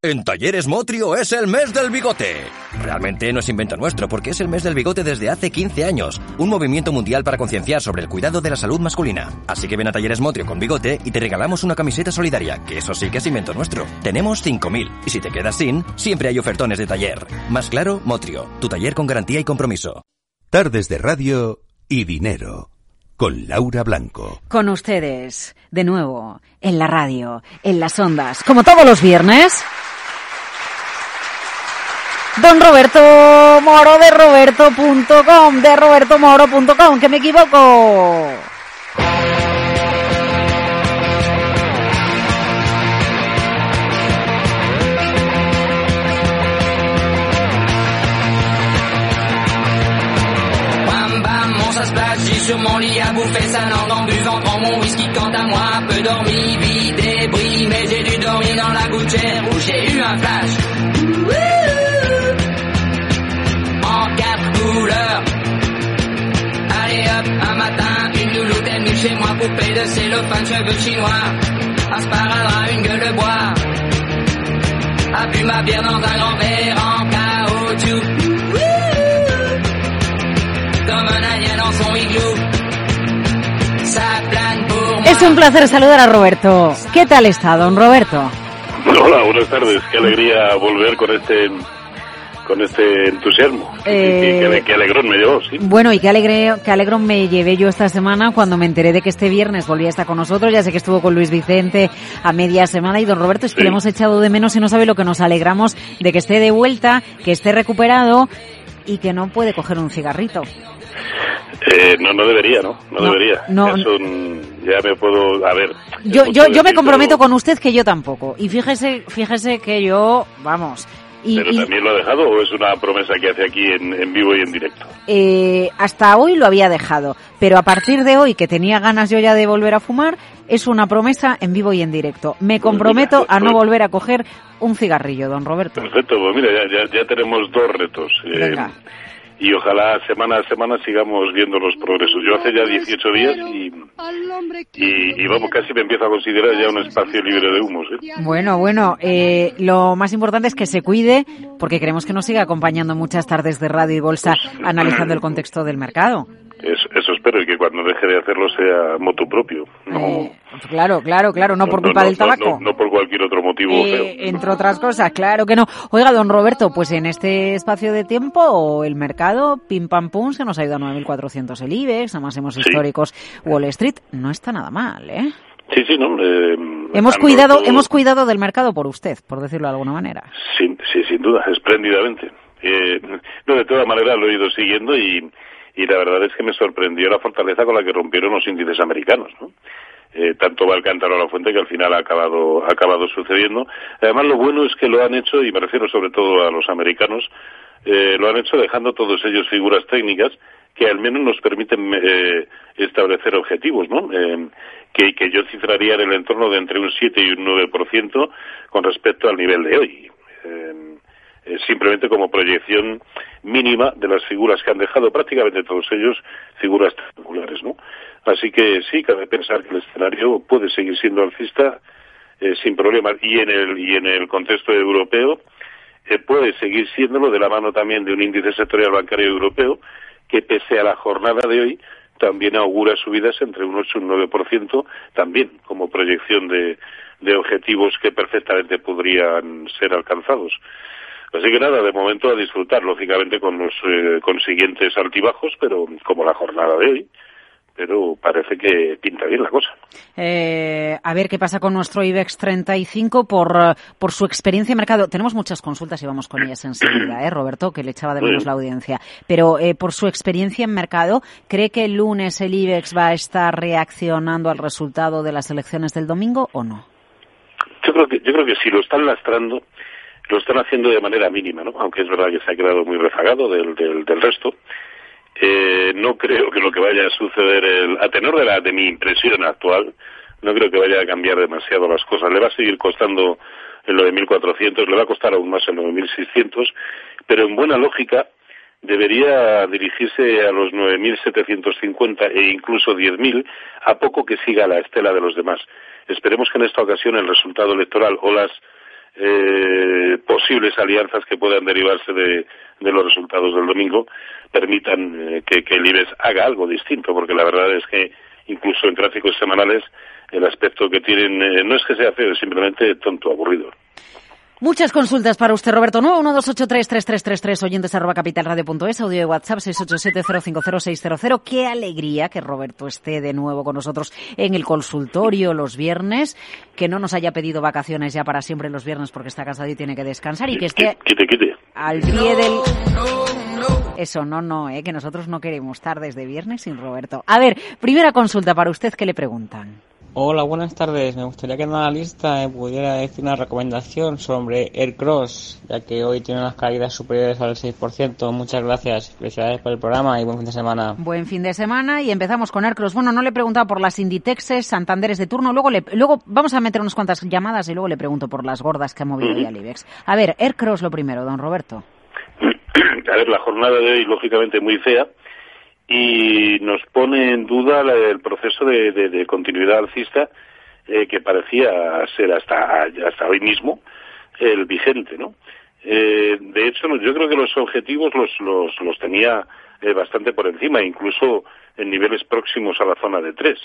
En Talleres Motrio es el mes del bigote. Realmente no es invento nuestro porque es el mes del bigote desde hace 15 años, un movimiento mundial para concienciar sobre el cuidado de la salud masculina. Así que ven a Talleres Motrio con bigote y te regalamos una camiseta solidaria, que eso sí que es invento nuestro. Tenemos 5.000 y si te quedas sin, siempre hay ofertones de taller. Más claro, Motrio, tu taller con garantía y compromiso. Tardes de radio y dinero con Laura Blanco. Con ustedes, de nuevo, en la radio, en las ondas, como todos los viernes. Don Roberto Moro de roberto.com, de robertomoro.com, que me equivoco. Bam bam, mon ça splash, j'ai sur mon lit à bouffer sa langue en buvant, prends mon whisky quant à moi, peu dormi, vide débris, mais j'ai dû dormir dans la gouttière où j'ai eu un flash. Chez moi, poupée de cellophane, cheveux chinois. Un sparadrap, une gueule de bois. A bu ma bière dans un grand verre en caoutchouc. Comme un alien dans son igloo. Ça plane pour moi. Es un placer saludar a Roberto. ¿Qué tal está, don Roberto? Hola, buenas tardes. Qué alegría volver con este con este entusiasmo. Eh, Y qué, qué alegrón me llevó, sí. Bueno, y qué, alegre, qué alegrón me llevé yo esta semana cuando me enteré de que este viernes volvía a estar con nosotros. Ya sé que estuvo con Luis Vicente a media semana y don Roberto es que le hemos echado de menos y no sabe lo que nos alegramos de que esté de vuelta, que esté recuperado y que no puede coger un cigarrito. Eh, no, no debería, ¿no? No, No, debería. no. Ya, son- ya me puedo... A ver. Yo, yo, yo me comprometo con usted que yo tampoco. Y fíjese, fíjese que yo, vamos. Y, ¿Pero y, también lo ha dejado o es una promesa que hace aquí en, en vivo y en directo? eh, hasta hoy lo había dejado, pero a partir de hoy que tenía ganas yo ya de volver a fumar, es una promesa en vivo y en directo. Me comprometo a no pues- volver a coger un cigarrillo, don Roberto. Perfecto, pues mira, ya, ya, ya tenemos dos retos. eh. Y ojalá semana a semana sigamos viendo los progresos. Yo hace ya 18 días y, y, y vamos, casi me empiezo a considerar ya un espacio libre de humos. ¿eh? Bueno, bueno, eh, lo más importante es que se cuide porque queremos que nos siga acompañando muchas tardes de radio y bolsa analizando el contexto del mercado. Eso, eso espero y que cuando deje de hacerlo sea moto propio. No, Eh, claro, claro, claro, no por culpa no, del tabaco. No, por cualquier otro motivo Eh, entre otras cosas, claro que no. Oiga, don Roberto, pues en este espacio de tiempo el mercado, pim pam pum, se nos ha ido a 9.400 el IBEX, a máximos Sí. históricos Wall Street. No está nada mal, ¿eh? Sí, sí, ¿no? Eh, Hemos cuidado, hemos cuidado del mercado por usted, por decirlo de alguna manera. Sin, sí, sin duda, espléndidamente. Eh, no, de todas maneras lo he ido siguiendo y, y la verdad es que me sorprendió la fortaleza con la que rompieron los índices americanos, ¿no? Eh, tanto va el cántaro a la fuente que al final ha acabado, ha acabado sucediendo. Además, lo bueno es que lo han hecho, y me refiero sobre todo a los americanos, eh, lo han hecho dejando todos ellos figuras técnicas que al menos nos permiten eh, establecer objetivos, ¿no? Eh, que, que yo cifraría en el entorno de entre un 7 y un 9% con respecto al nivel de hoy. Eh, simplemente como proyección mínima de las figuras que han dejado prácticamente todos ellos figuras triangulares, ¿no? Así que sí, cabe pensar que el escenario puede seguir siendo alcista eh, sin problemas y en el y en el contexto europeo eh, puede seguir siéndolo de la mano también de un índice sectorial bancario europeo que pese a la jornada de hoy también augura subidas entre un 8 y un 9% también como proyección de objetivos que perfectamente podrían ser alcanzados. Así que nada, de momento a disfrutar, lógicamente con los eh, consiguientes altibajos, pero como la jornada de hoy, pero parece que pinta bien la cosa. Eh, a ver qué pasa con nuestro IBEX 35 por, eh, por su experiencia en mercado. Tenemos muchas consultas y vamos con ellas enseguida, ¿eh, Roberto? Que le echaba de menos Sí. la audiencia. Pero eh, por su experiencia en mercado, ¿cree que el lunes el IBEX va a estar reaccionando al resultado de las elecciones del domingo o no? Yo creo que, yo creo que si lo están lastrando, lo están haciendo de manera mínima, ¿no? Aunque es verdad que se ha quedado muy rezagado del, del, del resto. Eh, no creo que lo que vaya a suceder, a tenor de, la, de mi impresión actual, no creo que vaya a cambiar demasiado las cosas. Le va a seguir costando en lo de 1.400, le va a costar aún más en lo de 1.600, pero en buena lógica debería dirigirse a los 9.750 e incluso 10.000 a poco que siga la estela de los demás. Esperemos que en esta ocasión el resultado electoral o las eh, posibles alianzas que puedan derivarse de, los resultados del domingo permitan eh, que, que el IBEX haga algo distinto, porque la verdad es que incluso en gráficos semanales el aspecto que tienen eh, no es que sea feo, es simplemente tonto, aburrido. Muchas consultas para usted, Roberto. 912833333, oyentes arroba capitalradio.es, audio de WhatsApp 687050600. Qué alegría que Roberto esté de nuevo con nosotros en el consultorio los viernes, que no nos haya pedido vacaciones ya para siempre los viernes porque está casado y tiene que descansar y que esté Quite, quite. al pie del... Eso, no, no, eh, que nosotros no queremos tardes de viernes sin Roberto. A ver, primera consulta para usted, ¿qué le preguntan? Hola, buenas tardes. Me gustaría que en la lista me pudiera decir una recomendación sobre Aircross, ya que hoy tiene unas caídas superiores al 6%. Muchas gracias. Felicidades por el programa y buen fin de semana. Buen fin de semana y empezamos con Aircross. Bueno, no le he preguntado por las Inditexes, Santanderes de turno. Luego, le, luego vamos a meter unas cuantas llamadas y luego le pregunto por las gordas que ha movido hoy al IBEX. A ver, Aircross lo primero, don Roberto. A ver, la jornada de hoy, lógicamente, muy fea y nos pone en duda el proceso de, de- continuidad alcista eh, que parecía ser hasta, hasta hoy mismo el vigente, ¿no? Eh, de hecho, yo creo que los objetivos los, los, los tenía eh, bastante por encima, incluso en niveles próximos a la zona de 3.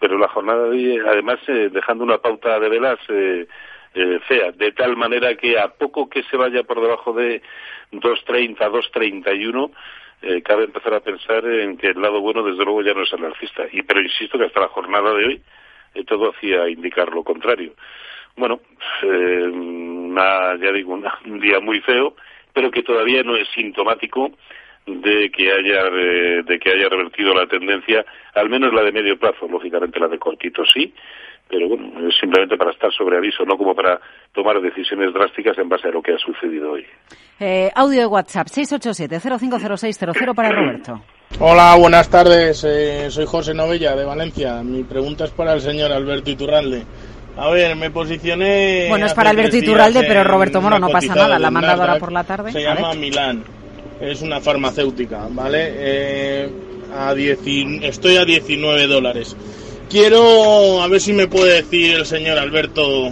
pero la jornada de además, eh, dejando una pauta de velas eh, eh, fea, de tal manera que a poco que se vaya por debajo de 2.30, 2.31, eh, cabe empezar a pensar en que el lado bueno, desde luego, ya no es el alcista. Y, pero insisto que hasta la jornada de hoy eh, todo hacía indicar lo contrario. Bueno, eh, ya digo, un día muy feo, pero que todavía no es sintomático de que haya eh, de que haya revertido la tendencia, al menos la de medio plazo, lógicamente la de cortito sí, pero bueno, es simplemente para estar sobre aviso, no como para tomar decisiones drásticas en base a lo que ha sucedido hoy. Eh, audio de WhatsApp 687-050600 para Roberto. Hola, buenas tardes. eh, soy José Novella de Valencia. Mi pregunta es para el señor Alberto Iturralde. A ver, me posicioné. Bueno, es para Alberto Iturralde, pero Roberto Moro no pasa nada. La mandado ahora por la tarde. Se llama. Milán. Es una farmacéutica, ¿vale? Eh, a dieci- Estoy a 19 dólares. Quiero a ver si me puede decir el señor Alberto.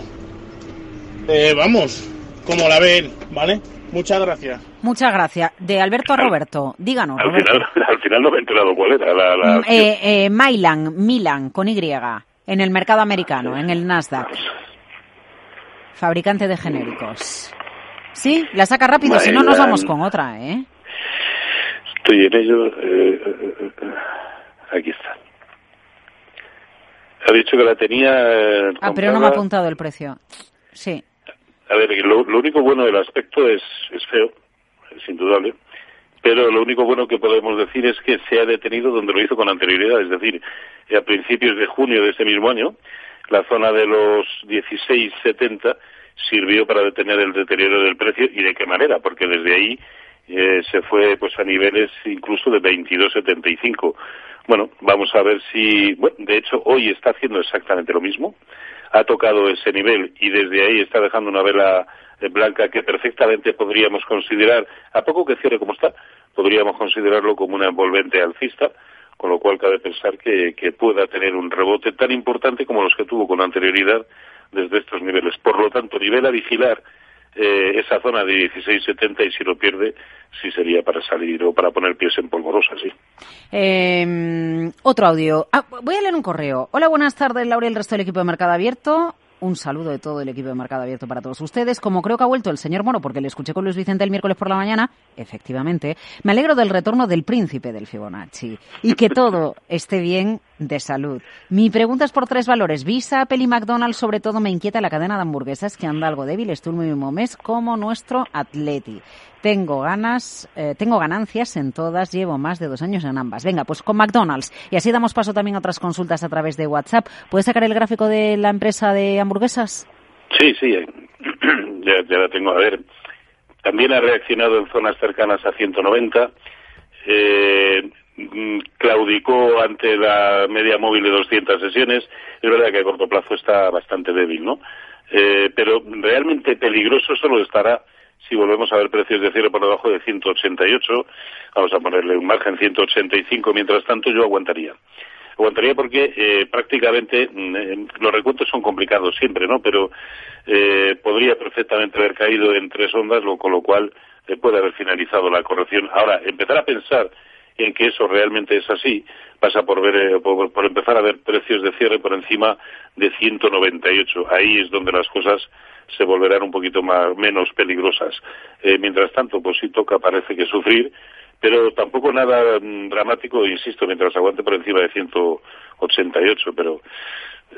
eh, vamos, como la ve él, ¿vale? Muchas gracias. Muchas gracias. De Alberto a Roberto. Díganos, Al Roberto. final, al final no me he enterado cuál era la... la Mm, eh, eh, Milan, Milan, con Y, en el mercado americano, en el Nasdaq. Fabricante de genéricos. Sí, la saca rápido, si no nos vamos con otra, ¿eh? Estoy en ello. eh, eh, eh, eh, aquí está. Ha dicho que la tenía. eh, Ah, pero no me ha apuntado el precio. Sí. A ver, lo, lo único bueno del aspecto es, es feo, es indudable. Pero lo único bueno que podemos decir es que se ha detenido donde lo hizo con anterioridad, es decir, a principios de junio de ese mismo año, la zona de los 16,70 sirvió para detener el deterioro del precio y de qué manera, porque desde ahí eh, se fue pues a niveles incluso de 22,75. Bueno, vamos a ver si, bueno, de hecho hoy está haciendo exactamente lo mismo, ha tocado ese nivel y desde ahí está dejando una vela eh, blanca que perfectamente podríamos considerar, a poco que cierre como está, podríamos considerarlo como una envolvente alcista, con lo cual cabe pensar que, que pueda tener un rebote tan importante como los que tuvo con anterioridad desde estos niveles. Por lo tanto, nivel a vigilar eh, esa zona de 16.70 y si lo pierde, sí sería para salir o para poner pies en polvorosa, sí. Eh, otro audio. Ah, voy a leer un correo. Hola, buenas tardes, Laura y el resto del equipo de Mercado Abierto. Un saludo de todo el equipo de Mercado Abierto para todos ustedes. Como creo que ha vuelto el señor Moro, porque le escuché con Luis Vicente el miércoles por la mañana, efectivamente, me alegro del retorno del príncipe del Fibonacci y que todo esté bien de salud. Mi pregunta es por tres valores. Visa, Apple y McDonald's, sobre todo me inquieta la cadena de hamburguesas que anda algo débil este último mes, como nuestro Atleti. Tengo ganas, eh, tengo ganancias en todas, llevo más de dos años en ambas. Venga, pues con McDonald's. Y así damos paso también a otras consultas a través de WhatsApp. ¿Puedes sacar el gráfico de la empresa de hamburguesas? Sí, sí, eh, ya, ya la tengo. A ver, también ha reaccionado en zonas cercanas a 190. Eh, mm, claudicó ante la media móvil de 200 sesiones. Es verdad que a corto plazo está bastante débil, ¿no? Eh, pero realmente peligroso solo estará si volvemos a ver precios de cierre por debajo de 188. Vamos a ponerle un margen 185. Mientras tanto, yo aguantaría. aguantaría porque eh, prácticamente mm, eh, los recuentos son complicados siempre, ¿no? Pero eh, podría perfectamente haber caído en tres ondas, lo, con lo cual eh, puede haber finalizado la corrección. Ahora, empezar a pensar en que eso realmente es así pasa por ver eh, por, por empezar a ver precios de cierre por encima de 198. Ahí es donde las cosas se volverán un poquito más menos peligrosas. Eh, mientras tanto, pues sí toca parece que sufrir, pero tampoco nada mm, dramático, insisto, mientras aguante por encima de 188, pero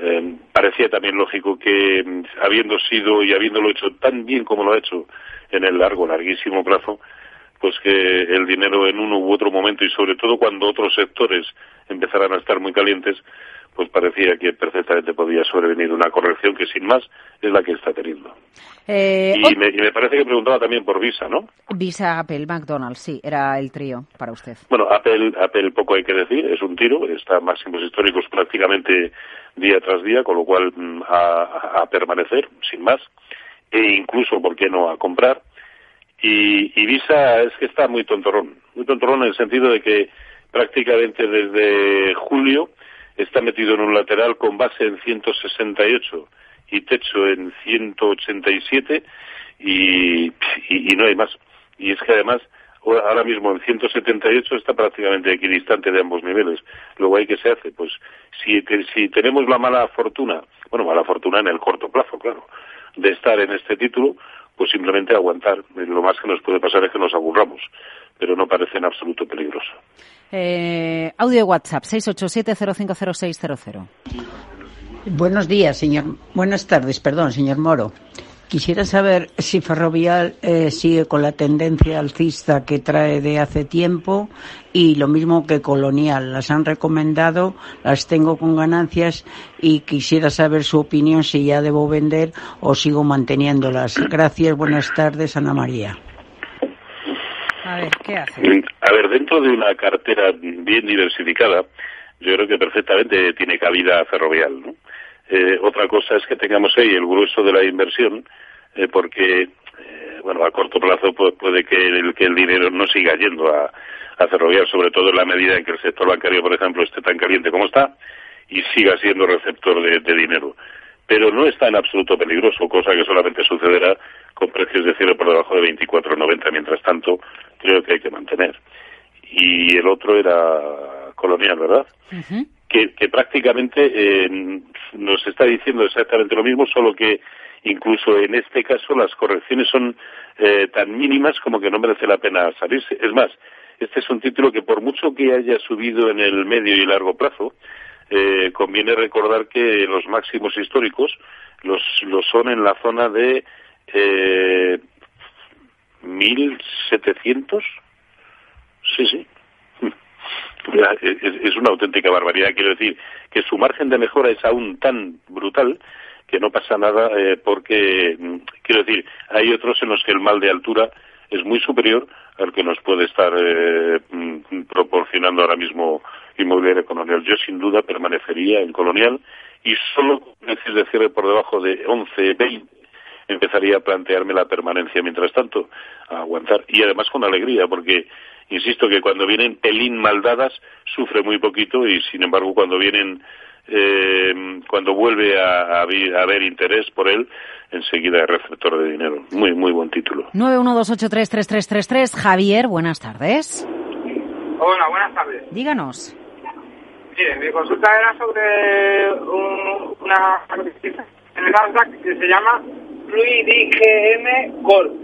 eh, parecía también lógico que mm, habiendo sido y habiéndolo hecho tan bien como lo ha hecho en el largo, larguísimo plazo, pues que el dinero en uno u otro momento y sobre todo cuando otros sectores empezaran a estar muy calientes, pues parecía que perfectamente podía sobrevenir una corrección que sin más es la que está teniendo. Eh, Y me, y me parece que preguntaba también por Visa, ¿no? Visa, Apple, McDonald's, sí, era el trío para usted. Bueno, Apple, Apple poco hay que decir, es un tiro, está a máximos históricos prácticamente día tras día, con lo cual mm, a, a permanecer, sin más, e incluso, ¿por qué no?, a comprar. Y, Visa es que está muy tontorrón, muy tontorrón en el sentido de que prácticamente desde julio está metido en un lateral con base en 168 y techo en 187 y, y, y no hay más. Y es que además ahora mismo en 178 está prácticamente equidistante de ambos niveles. Luego hay que se hace, pues si tenemos la mala fortuna, bueno, mala fortuna en el corto plazo, claro, de estar en este título, pues simplemente aguantar. Lo más que nos puede pasar es que nos aburramos, pero no parece en absoluto peligroso. Eh, audio de WhatsApp, 687-050600. Buenos días, señor. Buenas tardes, perdón, señor Moro. Quisiera saber si Ferrovial eh, sigue con la tendencia alcista que trae de hace tiempo y lo mismo que Colonial. Las han recomendado, las tengo con ganancias y quisiera saber su opinión si ya debo vender o sigo manteniéndolas. Gracias, buenas tardes, Ana María. A ver, ¿qué hace? A ver, dentro de una cartera bien diversificada, yo creo que perfectamente tiene cabida ferrovial, ¿no? Eh, otra cosa es que tengamos ahí el grueso de la inversión, eh, porque, eh, bueno, a corto plazo pu- puede que el, que el dinero no siga yendo a, a ferrovial, sobre todo en la medida en que el sector bancario, por ejemplo, esté tan caliente como está y siga siendo receptor de, dinero. Pero no está en absoluto peligroso, cosa que solamente sucederá con precios de cierre por debajo de 24,90. Mientras tanto, creo que hay que mantener. Y el otro era colonial, ¿verdad? Ujú. Que, prácticamente eh, nos está diciendo exactamente lo mismo, solo que incluso en este caso las correcciones son eh, tan mínimas como que no merece la pena salirse. Es más, este es un título que por mucho que haya subido en el medio y largo plazo, eh, conviene recordar que los máximos históricos los, los son en la zona de eh, 1700. Es, una auténtica barbaridad. Quiero decir que su margen de mejora es aún tan brutal que no pasa nada eh, porque, mm, quiero decir, hay otros en los que el mal de altura es muy superior al que nos puede estar eh, mm, proporcionando ahora mismo inmobiliaria colonial. Yo sin duda permanecería en colonial y solo precios de cierre por debajo de 11, 20 empezaría a plantearme la permanencia mientras tanto, a aguantar. Y además con alegría, porque insisto que cuando vienen pelín maldadas sufre muy poquito y sin embargo cuando vienen eh, cuando vuelve a, a haber, a haber interés por él enseguida es receptor de dinero muy muy buen título 912833333. Javier, buenas tardes. Hola, buenas tardes. Díganos. Mire, mi consulta era sobre un- una en el Nasdaq que se llama Fluid IGM Gold.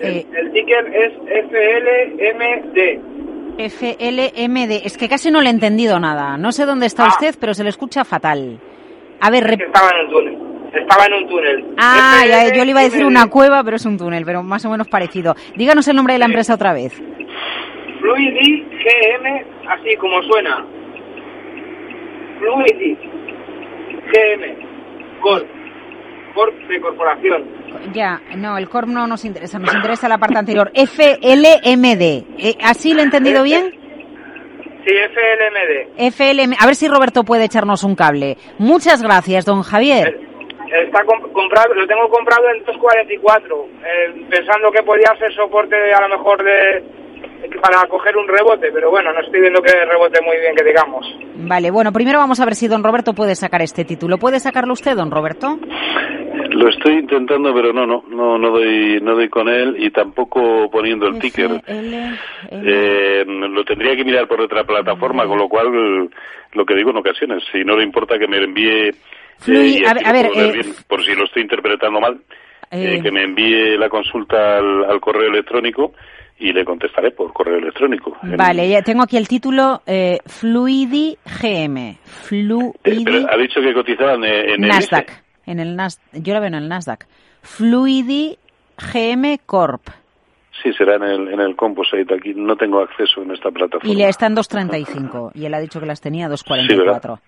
El, Eh. el ticker es FLMD. FLMD. Es que casi no le he entendido nada. No sé dónde está Ah. usted, pero se le escucha fatal. A ver, rep- estaba en un túnel. Estaba en un túnel. Ah, yo le iba a decir una cueva, pero es un túnel, pero más o menos parecido. Díganos el nombre de la empresa otra vez. Fluid IGM, así como suena. Fluid IGM Gold. Corp de corporación. Ya, no, el CORP no nos interesa, nos interesa la parte anterior. FLMD. Eh, ¿Así lo he entendido bien? Sí, FLMD. FLM. A ver si Roberto puede echarnos un cable. Muchas gracias, don Javier. Está comp- comprado, lo tengo comprado en 2.44, eh, pensando que podía ser soporte a lo mejor de, para coger un rebote, pero bueno, no estoy viendo que rebote muy bien, que digamos. Vale, bueno, primero vamos a ver si don Roberto puede sacar este título. ¿Puede sacarlo usted, don Roberto? Lo estoy intentando, pero no, no, no, no doy, no doy con él y tampoco poniendo el ticker. Eh, lo tendría que mirar por otra plataforma, con lo cual, lo que digo en ocasiones, si no le importa que me envíe, eh, a ver- a eh, bien, por si lo estoy interpretando mal, eh, Eh. que me envíe la consulta al, al correo electrónico y le contestaré por correo electrónico. En- Vale, ya tengo aquí el título eh, Fluidi GM. eh, Fluidi pero ha dicho que cotizaban en el Nasdaq. En el Nas yo la veo en el Nasdaq. Fluidi GM Corp. Sí, será en el, en el Composite. Aquí no tengo acceso en esta plataforma. Y le está en 2.35. Y él ha dicho que las tenía a Sí, 2.44. ¿verdad?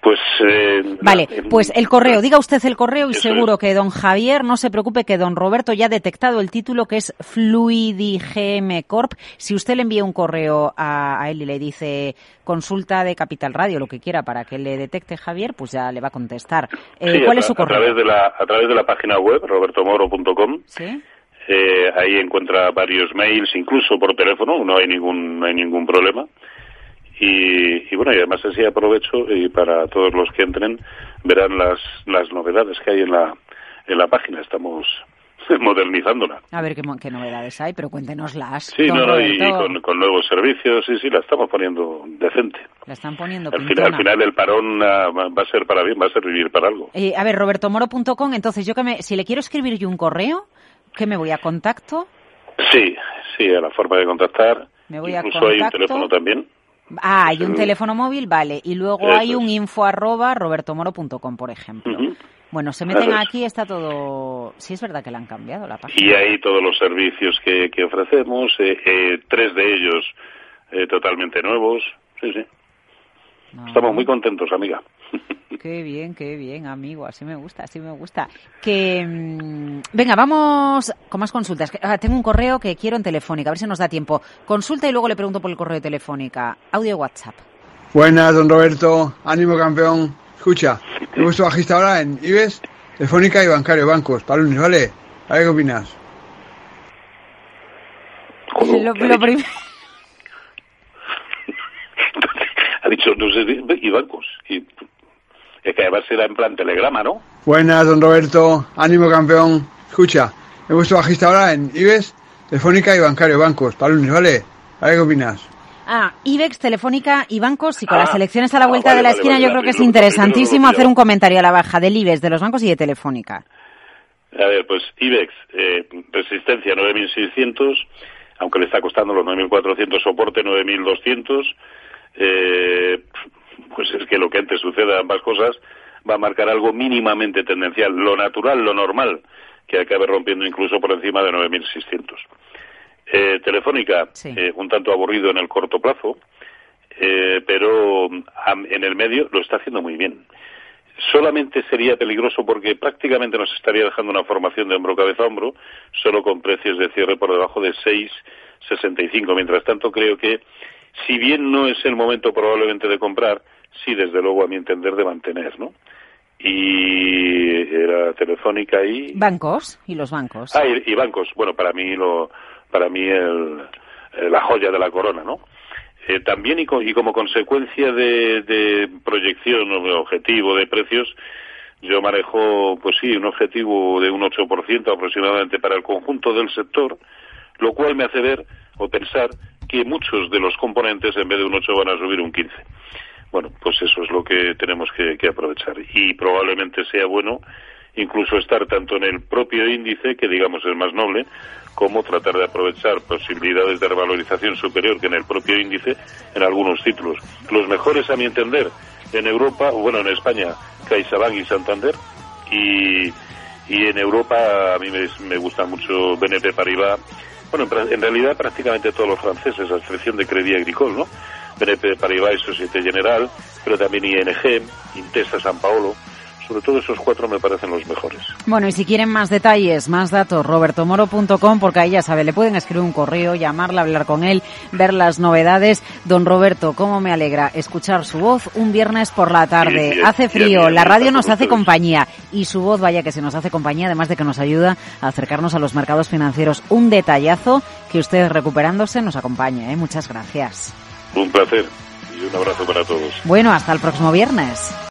Pues. eh, Vale, pues el correo, diga usted el correo y seguro es. que don Javier, no se preocupe que don Roberto ya ha detectado el título que es Fluidi GM Corp. Si usted le envía un correo a, a él y le dice consulta de Capital Radio, lo que quiera para que le detecte Javier, pues ya le va a contestar. Eh, sí, ¿Cuál a, es su tra- a través correo? de la a través de la página web robertomoro.com ¿Sí? eh, ahí encuentra varios mails incluso por teléfono no hay ningún no hay ningún problema y, y bueno y además así aprovecho y para todos los que entren verán las las novedades que hay en la en la página estamos modernizándola A ver qué, qué novedades hay, pero cuéntenoslas. sí no, no y, con, con nuevos servicios sí sí la estamos poniendo decente La están poniendo al final, al final el parón ah, va a ser para bien va a servir para algo Eh, a ver, robertomoro.com, entonces yo que me, si le quiero escribir yo un correo, ¿qué me voy a contacto? Sí, sí, a la forma de contactar. Me voy a Incluso hay un contacto. teléfono también. Ah, hay un el- teléfono móvil, vale. Y luego Eso hay un info arroba robertomoro.com, por ejemplo. Bueno, se meten aquí, está todo... Sí, es verdad que le han cambiado la página. Y hay todos los servicios que, que ofrecemos, eh, eh, tres de ellos eh, totalmente nuevos. Sí, sí. No. Estamos muy contentos, amiga. Qué bien, qué bien, amigo. Así me gusta, así me gusta. Que mm, venga, vamos con más consultas. Que- ah, tengo un correo que quiero en Telefónica, a ver si nos da tiempo. Consulta y luego le pregunto por el correo de Telefónica. Audio WhatsApp. Buenas, don Roberto. Ánimo, campeón. Escucha, he puesto bajista ahora en IBEX, Telefónica y Bancario, bancos, para lunes, ¿vale? A ver qué opinas. Lo, ¿qué ha lo dicho? prim- ha dicho, no sé, y bancos. Y, es que además era en plan telegrama, ¿no? Buenas, don Roberto. Ánimo, campeón. Escucha, he puesto bajista ahora en IBEX, Telefónica y Bancario, bancos, para lunes, ¿vale? A ver qué opinas. Ah, IBEX, Telefónica y bancos. Y con Ah, las elecciones a la ah, vuelta vale, de la vale, esquina, vale, yo vale, creo que es interesantísimo hacer un comentario a la baja del IBEX, de los bancos y de Telefónica. A ver, pues IBEX, eh, resistencia 9.600, aunque le está costando los 9.400, soporte 9.200. Eh, pues es que lo que antes suceda, ambas cosas, va a marcar algo mínimamente tendencial, lo natural, lo normal, que acabe rompiendo incluso por encima de 9.600. Eh, Telefónica, Sí. eh, un tanto aburrido en el corto plazo, eh, pero am- en el medio lo está haciendo muy bien solamente sería peligroso porque prácticamente nos estaría dejando una formación de hombro cabeza a hombro, solo con precios de cierre por debajo de 6,65. Mientras tanto, creo que si bien no es el momento probablemente de comprar, sí, desde luego, a mi entender, de mantener, ¿no? Y era Telefónica y... Bancos y los bancos. Ah, y, y bancos. Bueno, para mí lo, para mí el, eh, la joya de la corona, ¿no? Eh, también y, co- y como consecuencia de, de proyección o de objetivo de precios, yo manejo, pues sí, un objetivo de un 8% aproximadamente para el conjunto del sector, lo cual me hace ver o pensar que muchos de los componentes en vez de un 8 van a subir un 15. Bueno, pues eso es lo que tenemos que, aprovechar. Y probablemente sea bueno incluso estar tanto en el propio índice, que digamos es más noble, como tratar de aprovechar posibilidades de revalorización superior que en el propio índice en algunos títulos. Los mejores, a mi entender, en Europa, bueno, en España, CaixaBank y Santander, y, y en Europa a mí me, me gusta mucho BNP Paribas, bueno, en realidad prácticamente todos los franceses, a excepción de Crédit Agricole, ¿no? BNP Paribas y Societe General, pero también ING, Intesa San Paolo, Sobre todo esos cuatro me parecen los mejores. Bueno, y si quieren más detalles, más datos, robertomoro.com, porque ahí ya sabe, le pueden escribir un correo, llamarle, hablar con él, ver las novedades. Don Roberto, cómo me alegra escuchar su voz un viernes por la tarde. Sí, sí, hace frío, la radio nos hace ustedes. compañía y su voz, vaya que se nos hace compañía, además de que nos ayuda a acercarnos a los mercados financieros. Un detallazo que usted recuperándose nos acompaña, ¿eh? Muchas gracias. Un placer y un abrazo para todos. Bueno, hasta el próximo viernes.